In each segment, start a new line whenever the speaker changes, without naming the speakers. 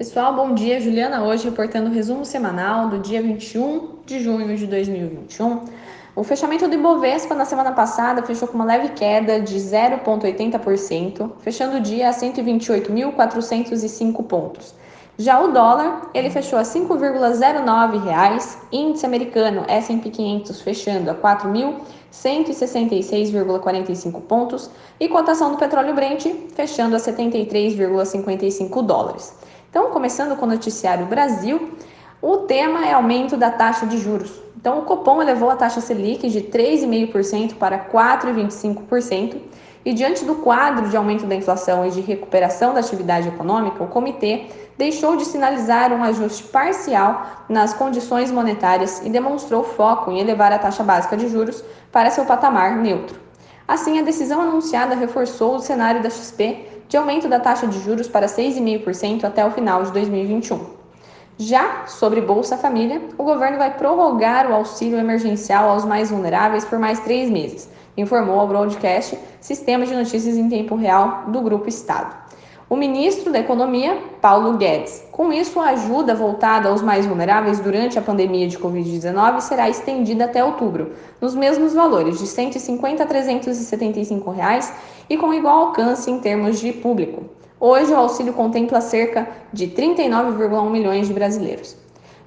Pessoal, bom dia. Juliana hoje reportando o resumo semanal do dia 21 de junho de 2021. O fechamento do Ibovespa na semana passada fechou com uma leve queda de 0,80%, fechando o dia a 128.405 pontos. Já o dólar, ele fechou a 5,09 reais, índice americano S&P 500 fechando a 4.166,45 pontos e cotação do petróleo Brent fechando a 73,55 dólares. Então, começando com o noticiário Brasil, o tema é aumento da taxa de juros. Então, o Copom elevou a taxa Selic de 3,5% para 4,25%, e diante do quadro de aumento da inflação e de recuperação da atividade econômica, o comitê deixou de sinalizar um ajuste parcial nas condições monetárias e demonstrou foco em elevar a taxa básica de juros para seu patamar neutro. Assim, a decisão anunciada reforçou o cenário da XP de aumento da taxa de juros para 6,5% até o final de 2021. Já sobre Bolsa Família, o governo vai prorrogar o auxílio emergencial aos mais vulneráveis por mais três meses, informou ao broadcast Sistema de Notícias em Tempo Real do Grupo Estado. O ministro da Economia, Paulo Guedes. Com isso, a ajuda voltada aos mais vulneráveis durante a pandemia de Covid-19 será estendida até outubro, nos mesmos valores, de R$ 150 a 375 reais, e com igual alcance em termos de público. Hoje, o auxílio contempla cerca de 39,1 milhões de brasileiros.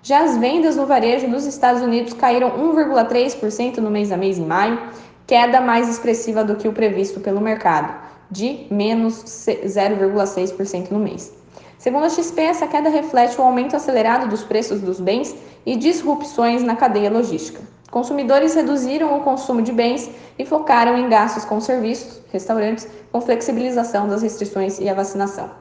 Já as vendas no varejo dos Estados Unidos caíram 1,3% no mês a mês em maio, queda mais expressiva do que o previsto pelo mercado de menos 0,6% no mês. Segundo a XP, essa queda reflete o aumento acelerado dos preços dos bens e disrupções na cadeia logística. Consumidores reduziram o consumo de bens e focaram em gastos com serviços, restaurantes, com flexibilização das restrições e a vacinação.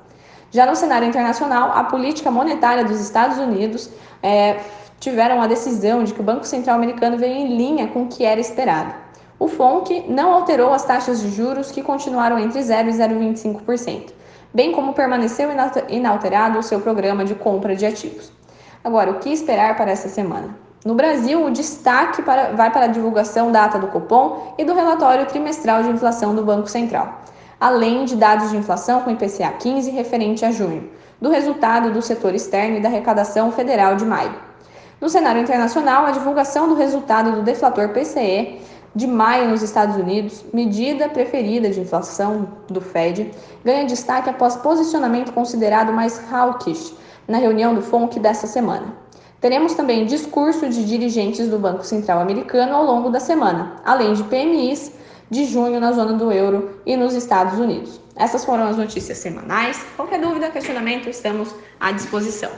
Já no cenário internacional, a política monetária dos Estados Unidos é, tiveram a decisão de que o Banco Central americano veio em linha com o que era esperado o FONC não alterou as taxas de juros que continuaram entre 0 e 0,25%, bem como permaneceu inalterado o seu programa de compra de ativos. Agora, o que esperar para essa semana? No Brasil, o destaque para, vai para a divulgação da ata do Copom e do relatório trimestral de inflação do Banco Central, além de dados de inflação com IPCA 15 referente a junho, do resultado do setor externo e da arrecadação federal de maio. No cenário internacional, a divulgação do resultado do deflator PCE de maio nos Estados Unidos, medida preferida de inflação do Fed, ganha destaque após posicionamento considerado mais hawkish na reunião do FONC desta semana. Teremos também discurso de dirigentes do Banco Central americano ao longo da semana, além de PMIs de junho na zona do euro e nos Estados Unidos. Essas foram as notícias semanais. Qualquer dúvida, questionamento, estamos à disposição.